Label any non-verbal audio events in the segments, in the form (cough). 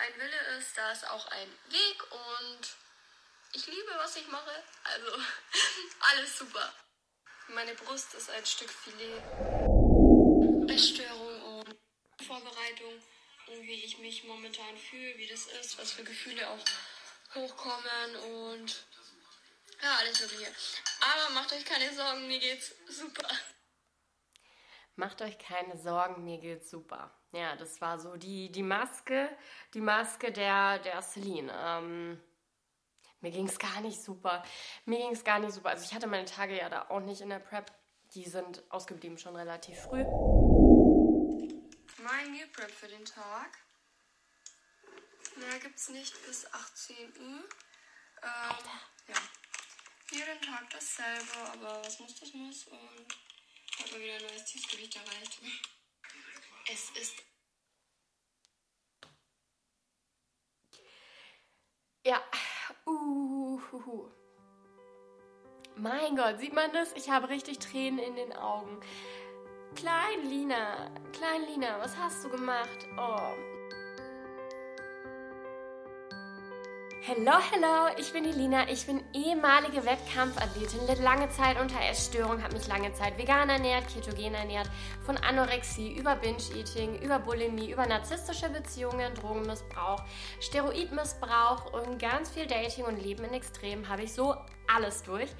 ein Wille ist, da ist auch ein Weg und ich liebe, was ich mache. Also (laughs) alles super. Meine Brust ist ein Stück Filet. Essstörung und Vorbereitung und wie ich mich momentan fühle, wie das ist, was für Gefühle auch hochkommen und ja, alles Mögliche. Aber macht euch keine Sorgen, mir geht's super. Macht euch keine Sorgen, mir geht's super. Ja, das war so die, die Maske, die Maske der, der Celine. Ähm, mir ging's gar nicht super. Mir ging's gar nicht super. Also ich hatte meine Tage ja da auch nicht in der Prep. Die sind ausgeblieben schon relativ früh. Mein Meal Prep für den Tag. Mehr gibt's nicht bis 18 Uhr. Ähm, ja. Jeden Tag dasselbe, aber was muss, das muss. Und hat mal wieder ein neues Tiefgewicht erreicht. (laughs) Es ist. Ja. Uhuhu. Mein Gott, sieht man das? Ich habe richtig Tränen in den Augen. Klein Lina, Klein Lina, was hast du gemacht? Oh. Hello, hello, ich bin die Lina. Ich bin ehemalige Wettkampfathletin, litt lange Zeit unter Essstörung, habe mich lange Zeit vegan ernährt, ketogen ernährt, von Anorexie über Binge-Eating, über Bulimie, über narzisstische Beziehungen, Drogenmissbrauch, Steroidmissbrauch und ganz viel Dating und Leben in Extremen habe ich so alles durch.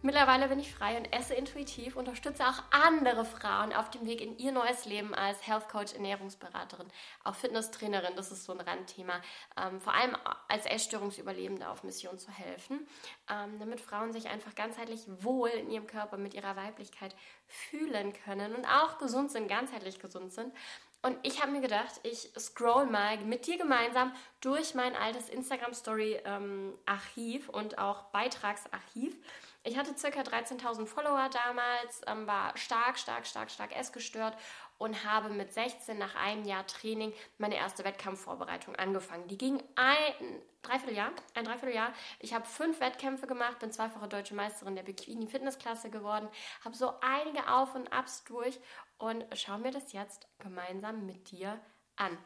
Mittlerweile bin ich frei und esse intuitiv, unterstütze auch andere Frauen auf dem Weg in ihr neues Leben als Health Coach, Ernährungsberaterin, auch Fitnesstrainerin, das ist so ein Randthema, ähm, vor allem als Essstörungsüberlebende auf Mission zu helfen, ähm, damit Frauen sich einfach ganzheitlich wohl in ihrem Körper mit ihrer Weiblichkeit fühlen können und auch gesund sind, ganzheitlich gesund sind. Und ich habe mir gedacht, ich scroll mal mit dir gemeinsam durch mein altes Instagram-Story-Archiv ähm, und auch Beitragsarchiv ich hatte circa 13.000 Follower damals, ähm, war stark, stark, stark, stark essgestört und habe mit 16 nach einem Jahr Training meine erste Wettkampfvorbereitung angefangen. Die ging ein Dreivierteljahr, ein Dreivierteljahr. Ich habe fünf Wettkämpfe gemacht, bin zweifache deutsche Meisterin der Bikini Fitnessklasse geworden, habe so einige Auf und Abs durch und schauen wir das jetzt gemeinsam mit dir an.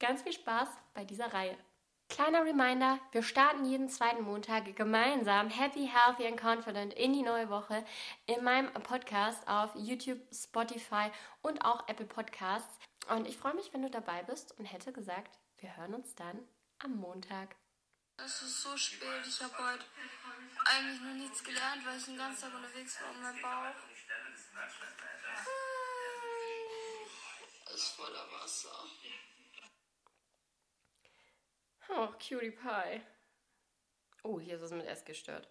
Ganz viel Spaß bei dieser Reihe. Kleiner Reminder, wir starten jeden zweiten Montag gemeinsam happy, healthy and confident in die neue Woche in meinem Podcast auf YouTube, Spotify und auch Apple Podcasts. Und ich freue mich, wenn du dabei bist und hätte gesagt, wir hören uns dann am Montag. Es ist so spät, ich habe heute eigentlich noch nichts gelernt, weil ich den ganzen Tag unterwegs war und mein Bauch ist voller Wasser. Oh, Cutie Pie. Oh, hier ist es mit S gestört.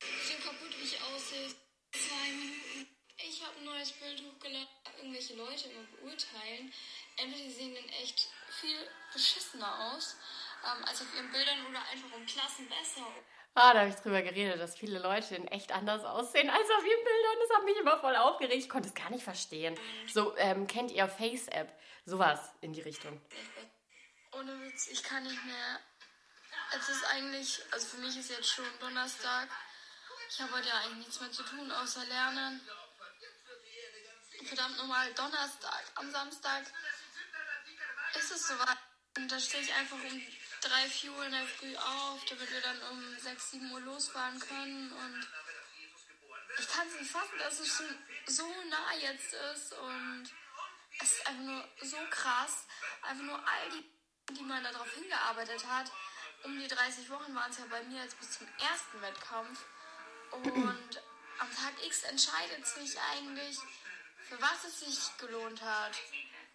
So kaputt wie ich aussehe. Zwei Minuten. Ich habe ein neues Bild hochgeladen. Irgendwelche Leute immer beurteilen. Entweder die sehen dann echt viel beschissener aus ähm, als auf ihren Bildern oder einfach um Klassen besser. Ah, da habe ich drüber geredet, dass viele Leute in echt anders aussehen als auf ihren Bildern. Das hat mich immer voll aufgeregt. Ich konnte es gar nicht verstehen. So, ähm, kennt ihr Face-App? Sowas in die Richtung. Ohne Witz, ich kann nicht mehr. Es ist eigentlich, also für mich ist jetzt schon Donnerstag. Ich habe heute ja eigentlich nichts mehr zu tun, außer lernen. Verdammt nochmal, Donnerstag. Am Samstag ist es soweit. Und da stehe ich einfach um 3, 4 Uhr in der Früh auf, damit wir dann um 6, 7 Uhr losfahren können. Und ich kann es nicht fassen, dass es schon so nah jetzt ist. Und es ist einfach nur so krass. Einfach nur all die die man darauf hingearbeitet hat. Um die 30 Wochen waren es ja bei mir jetzt bis zum ersten Wettkampf. Und am Tag X entscheidet sich eigentlich, für was es sich gelohnt hat.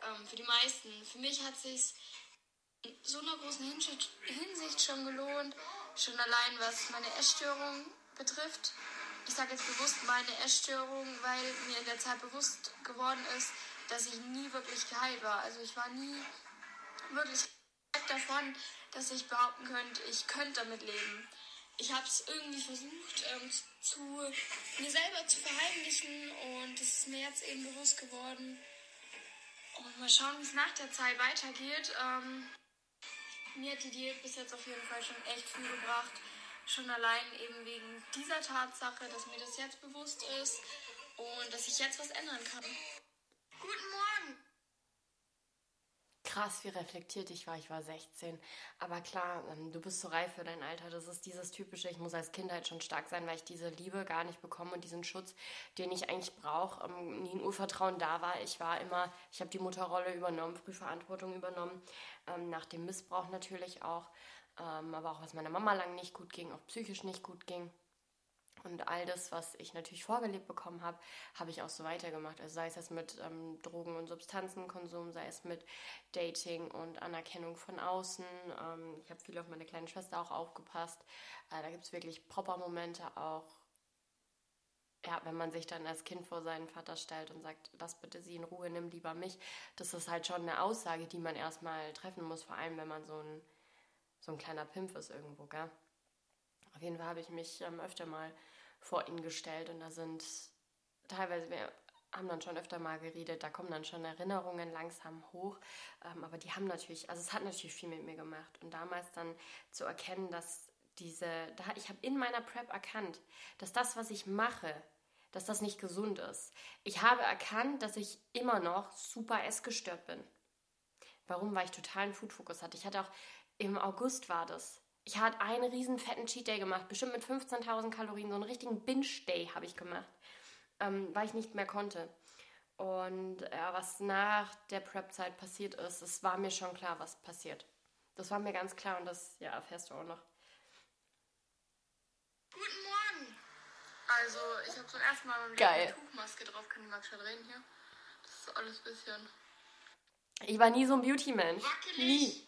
Ähm, für die meisten. Für mich hat es sich in so einer großen Hinsicht schon gelohnt. Schon allein was meine Essstörung betrifft. Ich sage jetzt bewusst meine Essstörung, weil mir in der Zeit bewusst geworden ist, dass ich nie wirklich geheilt war. Also ich war nie wirklich davon, dass ich behaupten könnte, ich könnte damit leben. Ich habe es irgendwie versucht, ähm, zu mir selber zu verheimlichen und es ist mir jetzt eben bewusst geworden. Und mal schauen, wie es nach der Zeit weitergeht. Ähm, mir hat die Diät bis jetzt auf jeden Fall schon echt viel gebracht. Schon allein eben wegen dieser Tatsache, dass mir das jetzt bewusst ist und dass ich jetzt was ändern kann. Guten Morgen! Krass, wie reflektiert ich war. Ich war 16. Aber klar, ähm, du bist so reif für dein Alter. Das ist dieses typische, ich muss als Kind halt schon stark sein, weil ich diese Liebe gar nicht bekomme und diesen Schutz, den ich eigentlich brauche, ähm, nie ein Urvertrauen da war. Ich war immer, ich habe die Mutterrolle übernommen, Frühverantwortung übernommen, ähm, nach dem Missbrauch natürlich auch. aber auch was meiner Mama lang nicht gut ging, auch psychisch nicht gut ging. Und all das, was ich natürlich vorgelebt bekommen habe, habe ich auch so weitergemacht. Also sei es jetzt mit ähm, Drogen- und Substanzenkonsum, sei es mit Dating und Anerkennung von außen. Ähm, ich habe viel auf meine kleine Schwester auch aufgepasst. Äh, da gibt es wirklich Proper-Momente auch. Ja, wenn man sich dann als Kind vor seinen Vater stellt und sagt, lass bitte sie in Ruhe, nimm lieber mich. Das ist halt schon eine Aussage, die man erstmal treffen muss, vor allem wenn man so ein, so ein kleiner Pimpf ist irgendwo, gell? Auf jeden Fall habe ich mich ähm, öfter mal vor ihn gestellt und da sind teilweise, wir haben dann schon öfter mal geredet, da kommen dann schon Erinnerungen langsam hoch, ähm, aber die haben natürlich, also es hat natürlich viel mit mir gemacht und damals dann zu erkennen, dass diese, da, ich habe in meiner Prep erkannt, dass das, was ich mache, dass das nicht gesund ist. Ich habe erkannt, dass ich immer noch super essgestört bin. Warum? Weil ich totalen Food-Fokus hatte. Ich hatte auch, im August war das, ich hatte einen riesen fetten Cheat Day gemacht, bestimmt mit 15.000 Kalorien, so einen richtigen Binge Day habe ich gemacht, ähm, weil ich nicht mehr konnte. Und ja, was nach der Prep-Zeit passiert ist, es war mir schon klar, was passiert. Das war mir ganz klar und das ja, erfährst du auch noch. Guten Morgen! Also, ich habe zum ersten Mal mein Geil. eine Tuchmaske drauf. Kann ich mal schon reden hier? Das ist alles ein bisschen Ich war nie so ein Beauty-Mensch. Nie.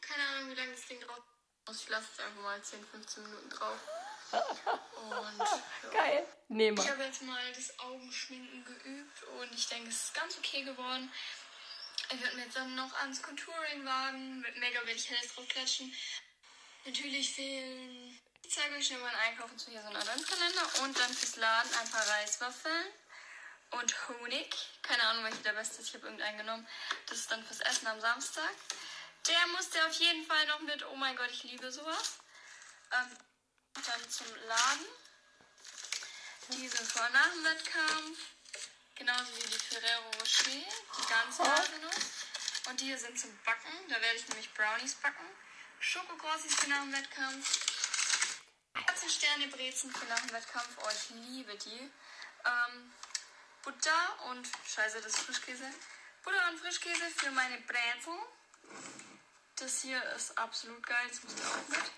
Keine Ahnung, wie lange das Ding drauf ist. Ich lasse es einfach mal 10, 15 Minuten drauf. Und (laughs) ja. Geil. Nee, Ich mal. habe jetzt mal das Augenschminken geübt und ich denke, es ist ganz okay geworden. Ich werde mir jetzt dann noch ans Contouring wagen. Mit Mega werde ich helles drauf klatschen. Natürlich fehlen. Ich zeige euch schnell meinen Einkauf und so hier so ein Adventskalender. Und dann fürs Laden ein paar Reiswaffeln und Honig. Keine Ahnung, welche der beste ist. Ich habe irgendeinen genommen. Das ist dann fürs Essen am Samstag. Der musste auf jeden Fall noch mit. Oh mein Gott, ich liebe sowas. Ähm, dann zum Laden. Diese vor nach dem Wettkampf. Genauso wie die Ferrero Rocher, die ganze Haselnuss. Und die hier sind zum Backen. Da werde ich nämlich Brownies backen. Schokokrossis für nach dem Wettkampf. Sterne Brezen für nach dem Wettkampf. Oh, ich liebe die. Ähm, Butter und, scheiße, das ist Frischkäse. Butter und Frischkäse für meine Brezel. Das hier ist absolut geil, das muss auch mit.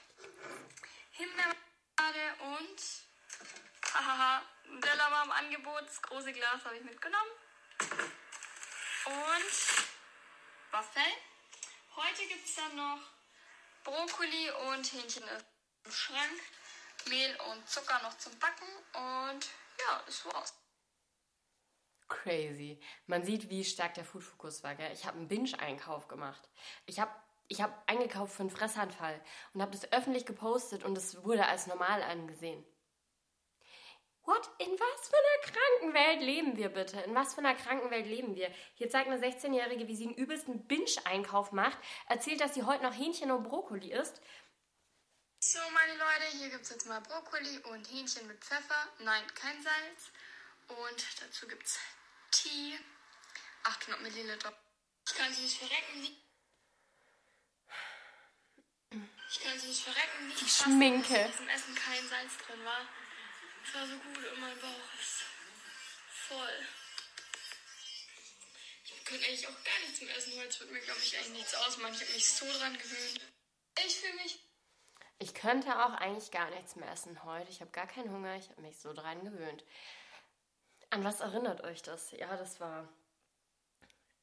Himbeermarmelade und hahaha, Nutella war im Angebot. Das große Glas habe ich mitgenommen. Und Waffeln. Heute gibt es dann noch Brokkoli und Hähnchen im Schrank. Mehl und Zucker noch zum Backen. Und ja, das war's. Crazy. Man sieht, wie stark der Food-Fokus war. Gell? Ich habe einen Binge-Einkauf gemacht. Ich habe ich hab eingekauft für einen Fressanfall und habe das öffentlich gepostet und es wurde als normal angesehen. What? In was für einer kranken Welt leben wir bitte? In was für einer kranken Welt leben wir? Hier zeigt eine 16-Jährige, wie sie einen übelsten Binge-Einkauf macht, erzählt, dass sie heute noch Hähnchen und Brokkoli isst. So, meine Leute, hier gibt es jetzt mal Brokkoli und Hähnchen mit Pfeffer. Nein, kein Salz. Und dazu gibt es Tee. 800 Milliliter. Ich kann sie nicht verrecken. nie- Ich kann sie nicht verrecken. Nicht Die fassen, Schminke. dass in diesem Essen kein Salz drin war. Es war so gut und mein Bauch ist voll. Ich könnte eigentlich auch gar nichts mehr essen. Heute wird mir, glaube ich, eigentlich nichts ausmachen. Ich habe mich so dran gewöhnt. Ich fühle mich Ich könnte auch eigentlich gar nichts mehr essen heute. Ich habe gar keinen Hunger. Ich habe mich so dran gewöhnt. An was erinnert euch das? Ja, das war.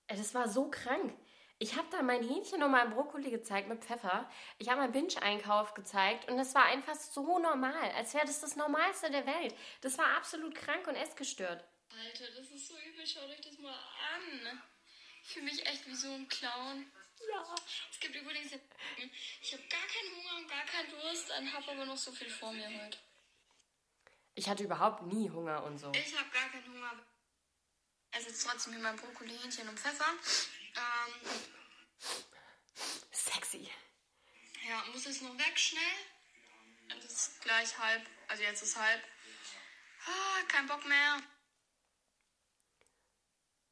Das war so krank. Ich habe da mein Hähnchen und mein Brokkoli gezeigt mit Pfeffer. Ich habe meinen Binge-Einkauf gezeigt und das war einfach so normal, als wäre das das Normalste der Welt. Das war absolut krank und essgestört. Alter, das ist so übel. Schaut euch das mal an. Ich fühle mich echt wie so ein Clown. Ja. Es gibt übrigens. Ich habe gar keinen Hunger und gar keinen Durst, und habe aber noch so viel vor mir heute. Ich hatte überhaupt nie Hunger und so. Ich habe gar keinen Hunger. Also jetzt trotzdem hier mein Brokkoli, Hähnchen und Pfeffer. Ähm, Sexy. ja, muss es noch weg schnell. Es ist gleich halb. Also jetzt ist halb. Ah, kein Bock mehr.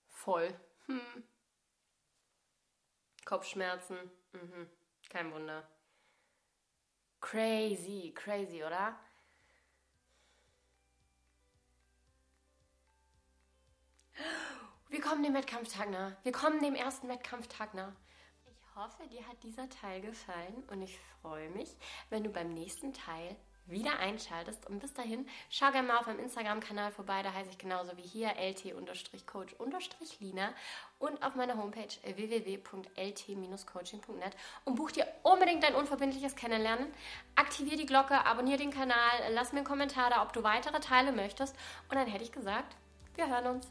Voll. Hm. Kopfschmerzen. Mhm. Kein Wunder. Crazy, crazy, oder? Kommen dem Wettkampftag nah. Wir kommen dem ersten Wettkampftag nah. Ich hoffe, dir hat dieser Teil gefallen und ich freue mich, wenn du beim nächsten Teil wieder einschaltest. Und bis dahin, schau gerne mal auf meinem Instagram-Kanal vorbei, da heiße ich genauso wie hier lt-coach-lina und auf meiner Homepage www.lt-coaching.net und buch dir unbedingt dein unverbindliches Kennenlernen. Aktivier die Glocke, abonniere den Kanal, lass mir einen Kommentar da, ob du weitere Teile möchtest. Und dann hätte ich gesagt, wir hören uns.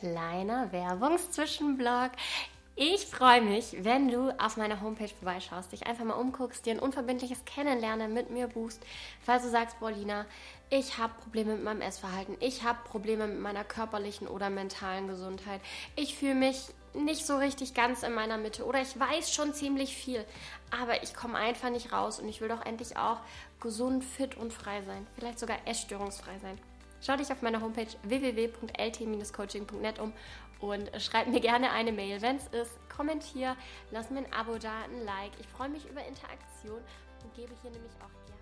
Kleiner Werbungszwischenblock. Ich freue mich, wenn du auf meiner Homepage vorbeischaust, dich einfach mal umguckst, dir ein unverbindliches Kennenlernen mit mir buchst. Falls du sagst, Paulina, ich habe Probleme mit meinem Essverhalten, ich habe Probleme mit meiner körperlichen oder mentalen Gesundheit, ich fühle mich nicht so richtig ganz in meiner Mitte oder ich weiß schon ziemlich viel, aber ich komme einfach nicht raus und ich will doch endlich auch gesund, fit und frei sein, vielleicht sogar essstörungsfrei sein. Schau dich auf meiner Homepage www.lt-coaching.net um und schreib mir gerne eine Mail, wenn es ist. Kommentier, lass mir ein Abo da, ein Like. Ich freue mich über Interaktion und gebe hier nämlich auch gerne